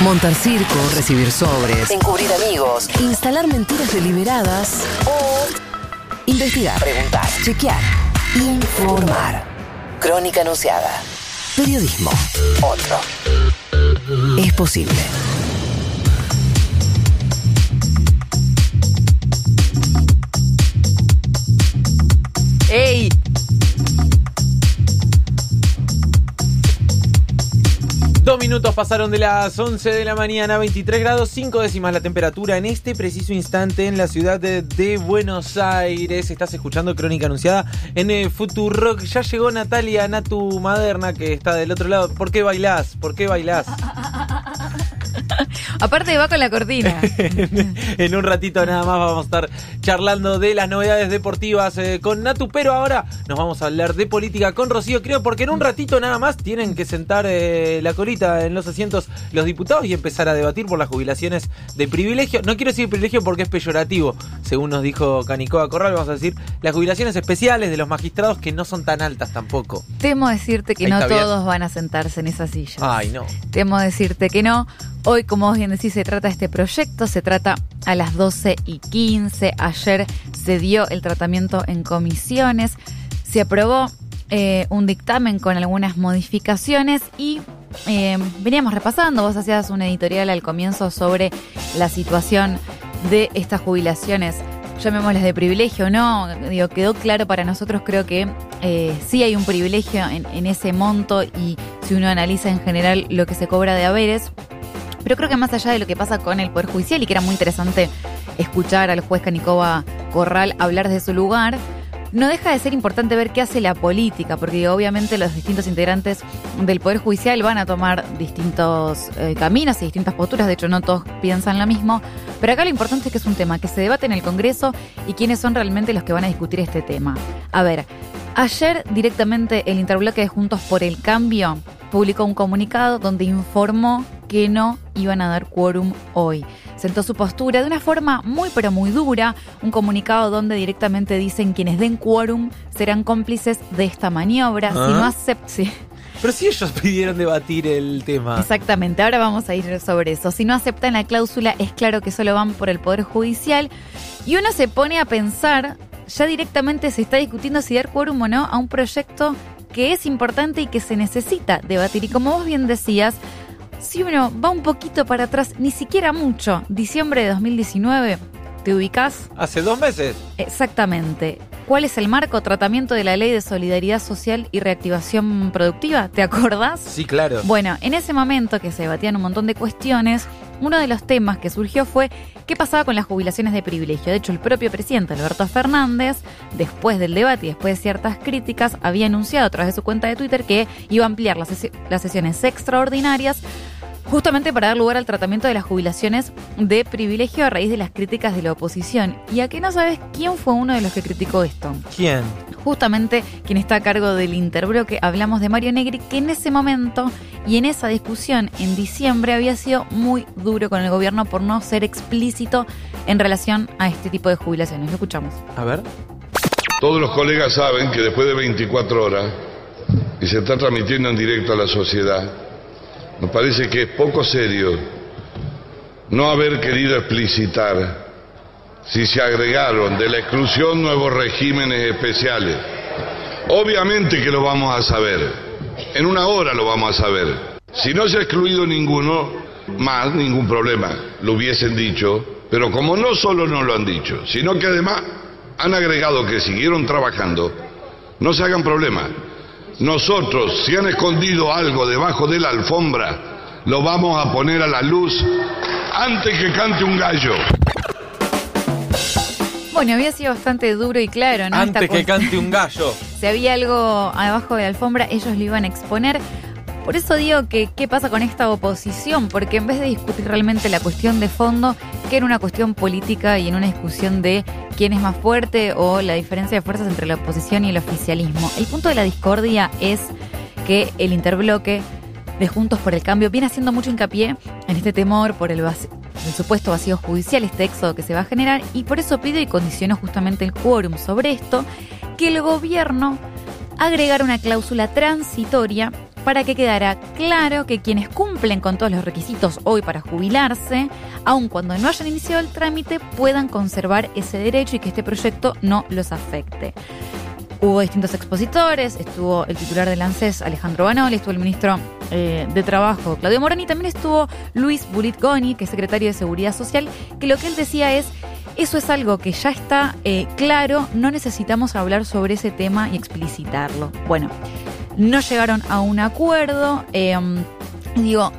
Montar circo, recibir sobres, encubrir amigos, instalar mentiras deliberadas o investigar, preguntar, chequear, informar. Crónica anunciada. Periodismo. Otro. Es posible. Minutos pasaron de las 11 de la mañana, 23 grados 5 décimas la temperatura en este preciso instante en la ciudad de, Buenos Aires. Estás escuchando Crónica Anunciada en el Futurock. Ya llegó Natalia Natu Maderna que está del otro lado. ¿Por qué bailás? ¿Por qué bailás? Aparte va con la cortina. en un ratito nada más vamos a estar charlando de las novedades deportivas eh, con Natu, pero ahora nos vamos a hablar de política con Rocío, creo, porque en un ratito nada más tienen que sentar eh, la colita en los asientos los diputados y empezar a debatir por las jubilaciones de privilegio. No quiero decir privilegio porque es peyorativo, según nos dijo Canicoa Corral, vamos a decir las jubilaciones especiales de los magistrados que no son tan altas tampoco. Temo decirte que no todos van a sentarse en esas sillas. Ay, no. Temo decirte que no. Hoy, como bien decís, se trata este proyecto, se trata a las 12 y 15. Ayer se dio el tratamiento en comisiones, se aprobó eh, un dictamen con algunas modificaciones y eh, veníamos repasando, vos hacías un editorial al comienzo sobre la situación de estas jubilaciones llamémoslas de privilegio no, digo, quedó claro para nosotros, creo que eh, sí hay un privilegio en, en, ese monto y si uno analiza en general lo que se cobra de haberes, pero creo que más allá de lo que pasa con el Poder Judicial, y que era muy interesante escuchar al juez Canicova Corral hablar de su lugar, no deja de ser importante ver qué hace la política, porque obviamente los distintos integrantes del Poder Judicial van a tomar distintos eh, caminos y distintas posturas, de hecho no todos piensan lo mismo, pero acá lo importante es que es un tema que se debate en el Congreso y quiénes son realmente los que van a discutir este tema. A ver, ayer directamente el interbloque de Juntos por el Cambio publicó un comunicado donde informó que no iban a dar quórum hoy. Sentó su postura de una forma muy pero muy dura, un comunicado donde directamente dicen quienes den quórum serán cómplices de esta maniobra. Si no aceptan... Pero si ellos pidieron debatir el tema. Exactamente, ahora vamos a ir sobre eso. Si no aceptan la cláusula, es claro que solo van por el Poder Judicial. Y uno se pone a pensar, ya directamente se está discutiendo si dar quórum o no a un proyecto que es importante y que se necesita debatir. Y como vos bien decías, si uno va un poquito para atrás, ni siquiera mucho, diciembre de 2019, ¿te ubicás? Hace dos meses. Exactamente. ¿Cuál es el marco? Tratamiento de la Ley de Solidaridad Social y Reactivación Productiva, ¿te acordás? Sí, claro. Bueno, en ese momento que se debatían un montón de cuestiones, uno de los temas que surgió fue qué pasaba con las jubilaciones de privilegio. De hecho, el propio presidente Alberto Fernández, después del debate y después de ciertas críticas, había anunciado a través de su cuenta de Twitter que iba a ampliar las, las sesiones extraordinarias justamente para dar lugar al tratamiento de las jubilaciones de privilegio a raíz de las críticas de la oposición. ¿Y a qué no sabes quién fue uno de los que criticó esto? ¿Quién? Justamente quien está a cargo del interbloque, hablamos de Mario Negri, que en ese momento y en esa discusión en diciembre había sido muy duro con el gobierno por no ser explícito en relación a este tipo de jubilaciones. Lo escuchamos. A ver. Todos los colegas saben que después de 24 horas y se está transmitiendo en directo a la sociedad, nos parece que es poco serio no haber querido explicitar si se agregaron de la exclusión nuevos regímenes especiales. Obviamente que lo vamos a saber, en una hora lo vamos a saber. Si no se ha excluido ninguno, más ningún problema, lo hubiesen dicho, pero como no solo no lo han dicho, sino que además han agregado que siguieron trabajando, no se hagan problemas. Nosotros, si han escondido algo debajo de la alfombra, lo vamos a poner a la luz antes que cante un gallo. Bueno, había sido bastante duro y claro, ¿no? Antes que cante un gallo. Si había algo abajo de la alfombra, ellos lo iban a exponer. Por eso digo que qué pasa con esta oposición, porque en vez de discutir realmente la cuestión de fondo, que era una cuestión política y en una discusión de quién es más fuerte o la diferencia de fuerzas entre la oposición y el oficialismo. El punto de la discordia es que el interbloque de Juntos por el Cambio viene haciendo mucho hincapié en este temor por el, el supuesto vacío judicial, este éxodo que se va a generar, y por eso pide y condicionó justamente el quórum sobre esto, que el gobierno agregara una cláusula transitoria para que quedara claro que quienes cumplen con todos los requisitos hoy para jubilarse, aun cuando no hayan iniciado el trámite, puedan conservar ese derecho y que este proyecto no los afecte. Hubo distintos expositores, estuvo el titular del ANSES, Alejandro Banoli, estuvo el ministro eh, de Trabajo, Claudio Morán, y también estuvo Luis Bulit Goni, que es secretario de Seguridad Social, que lo que él decía es, eso es algo que ya está eh, claro, no necesitamos hablar sobre ese tema y explicitarlo. Bueno, no llegaron a un acuerdo, em, digo,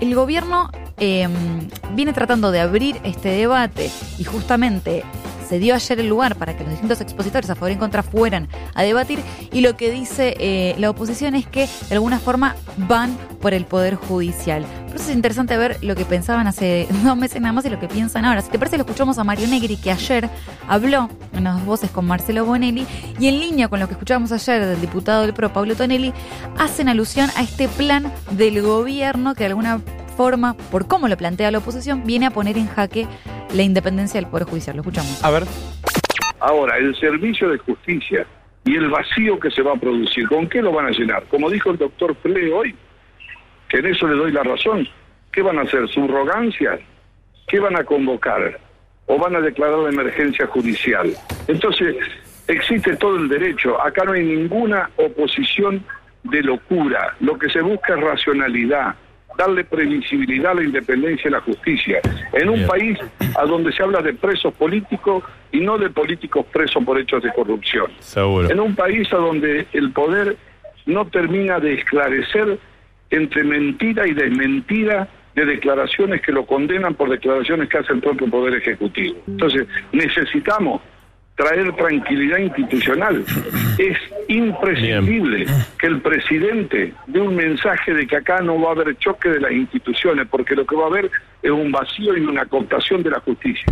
el gobierno em, viene tratando de abrir este debate y justamente se dio ayer el lugar para que los distintos expositores a favor y en contra fueran a debatir y lo que dice eh, la oposición es que de alguna forma van por el Poder Judicial. Por eso es interesante ver lo que pensaban hace dos meses nada más y lo que piensan ahora. Si te parece, lo escuchamos a Mario Negri que ayer habló en las voces con Marcelo Bonelli y en línea con lo que escuchamos ayer del diputado del PRO, Pablo Tonelli, hacen alusión a este plan del gobierno que de alguna forma, por cómo lo plantea la oposición, viene a poner en jaque la independencia del Poder Judicial. Lo escuchamos. A ver. Ahora, el servicio de justicia y el vacío que se va a producir, ¿con qué lo van a llenar? Como dijo el doctor Fle hoy, que en eso le doy la razón, ¿qué van a hacer? ¿Subrogancias? ¿Qué van a convocar? ¿O van a declarar la emergencia judicial? Entonces, existe todo el derecho. Acá no hay ninguna oposición de locura. Lo que se busca es racionalidad darle previsibilidad a la independencia y la justicia. En un país a donde se habla de presos políticos y no de políticos presos por hechos de corrupción. En un país a donde el poder no termina de esclarecer entre mentira y desmentira de declaraciones que lo condenan por declaraciones que hace el propio Poder Ejecutivo. Entonces, necesitamos traer tranquilidad institucional. Es imprescindible que el presidente dé un mensaje de que acá no va a haber choque de las instituciones, porque lo que va a haber es un vacío y una cooptación de la justicia.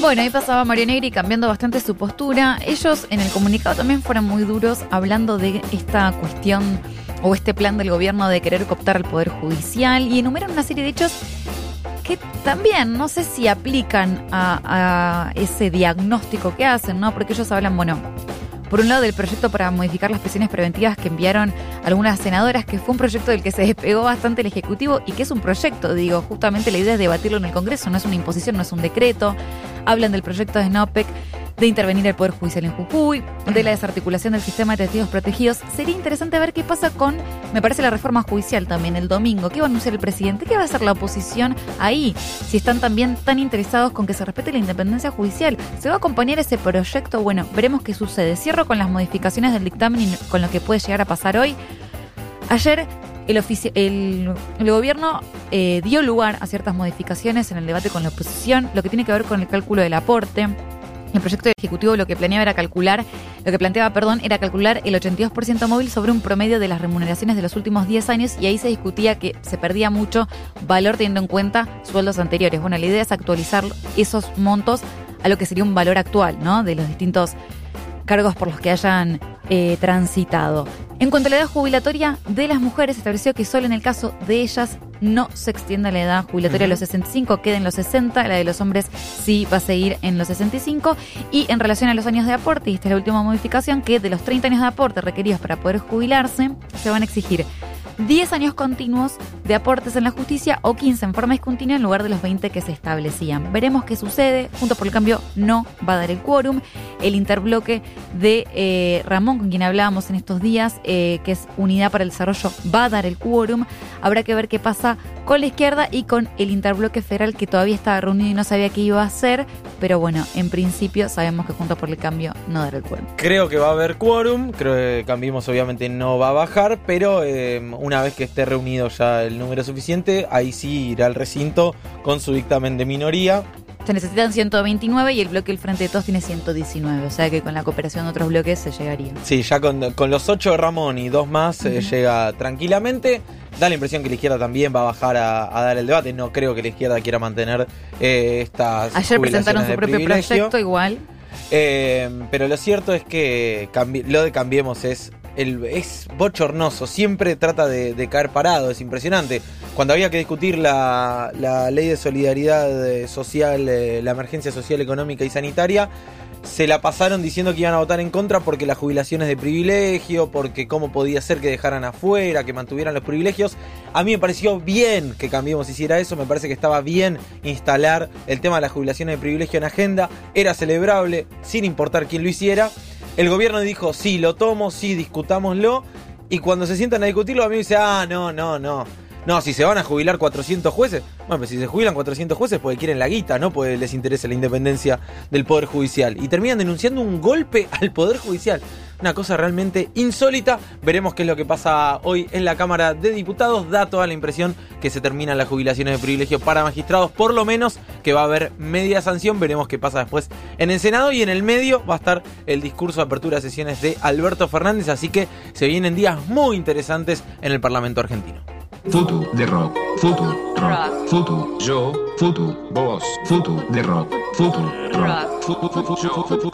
Bueno, ahí pasaba Mario Negri cambiando bastante su postura. Ellos en el comunicado también fueron muy duros hablando de esta cuestión o este plan del gobierno de querer cooptar al Poder Judicial y enumeran una serie de hechos que también no sé si aplican a, ese diagnóstico que hacen, ¿no? Porque ellos hablan, bueno, por un lado del proyecto para modificar las prisiones preventivas que enviaron algunas senadoras, que fue un proyecto del que se despegó bastante el Ejecutivo y que es un proyecto, digo, justamente la idea es debatirlo en el Congreso, no es una imposición, no es un decreto. Hablan del proyecto de SNOPEC de intervenir el Poder Judicial en Jujuy, de la desarticulación del sistema de testigos protegidos. Sería interesante ver qué pasa con, me parece, la reforma judicial también el domingo. ¿Qué va a anunciar el presidente? ¿Qué va a hacer la oposición ahí? Si están también tan interesados con que se respete la independencia judicial. ¿Se va a acompañar ese proyecto? Bueno, veremos qué sucede. Cierro con las modificaciones del dictamen y con lo que puede llegar a pasar hoy. Ayer el, el, el, gobierno eh, dio lugar a ciertas modificaciones en el debate con la oposición, lo que tiene que ver con el cálculo del aporte. El proyecto ejecutivo lo que planeaba era calcular, lo que planteaba, perdón, era calcular el 82% móvil sobre un promedio de las remuneraciones de los últimos 10 años y ahí se discutía que se perdía mucho valor teniendo en cuenta sueldos anteriores. Bueno, la idea es actualizar esos montos a lo que sería un valor actual, ¿no? De los distintos cargos por los que hayan eh, transitado. En cuanto a la edad jubilatoria de las mujeres, estableció que solo en el caso de ellas no se extienda la edad jubilatoria a los 65, queda en los 60, la de los hombres sí va a seguir en los 65. Y en relación a los años de aporte, y esta es la última modificación, que de los 30 años de aporte requeridos para poder jubilarse, se van a exigir 10 años continuos de aportes en la justicia o 15 en forma discontinua en lugar de los 20 que se establecían. Veremos qué sucede. Junto por el Cambio no va a dar el quórum. El interbloque de eh, Ramón, con quien hablábamos en estos días, eh, que es Unidad para el Desarrollo, va a dar el quórum. Habrá que ver qué pasa con la izquierda y con el interbloque federal que todavía estaba reunido y no sabía qué iba a hacer. Pero bueno, en principio sabemos que junto por el cambio no dará el quórum. Creo que va a haber quórum. Creo que Cambiemos obviamente no va a bajar, pero eh, vez que esté reunido ya el número suficiente, ahí sí irá al recinto con su dictamen de minoría. Se necesitan 129 y el bloque del Frente de Todos tiene 119, o sea que con la cooperación de otros bloques se llegaría. Sí, ya con, los 8 de Ramón y dos más se llega tranquilamente. Da la impresión que la izquierda también va a bajar a, dar el debate. No creo que la izquierda quiera mantener eh, estas. Ayer presentaron su propio proyecto igual. Eh, pero lo cierto es que lo de Cambiemos es es bochornoso, siempre trata de, caer parado, es impresionante. Cuando había que discutir la, ley de solidaridad social, eh, la emergencia social, económica y sanitaria, se la pasaron diciendo que iban a votar en contra porque la jubilación es de privilegio, porque cómo podía ser que dejaran afuera, que mantuvieran los privilegios. A mí me pareció bien que Cambiemos hiciera eso, me parece que estaba bien instalar el tema de las jubilaciones de privilegio en agenda, era celebrable, sin importar quién lo hiciera. El gobierno dijo, sí, lo tomo, sí, discutámoslo. Y cuando se sientan a discutirlo, a mí me dice, ah, no, no, no. No, si se van a jubilar 400 jueces, bueno, pues si se jubilan 400 jueces porque quieren la guita, no porque les interesa la independencia del Poder Judicial. Y terminan denunciando un golpe al Poder Judicial. Una cosa realmente insólita. Veremos qué es lo que pasa hoy en la Cámara de Diputados. Da toda la impresión que se terminan las jubilaciones de privilegio para magistrados. Por lo menos que va a haber media sanción. Veremos qué pasa después en el Senado. Y en el medio va a estar el discurso de apertura de sesiones de Alberto Fernández. Así que se vienen días muy interesantes en el Parlamento argentino. Foto de rock, foto, rock, foto, yo, foto, vos, foto de rock, foto, rock, foto, yo, foto,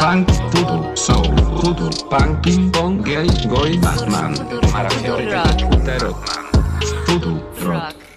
funk, foto, soul, foto, punk, ping pong, gay, goy, Batman, maravilloso, tarot, foto, rock.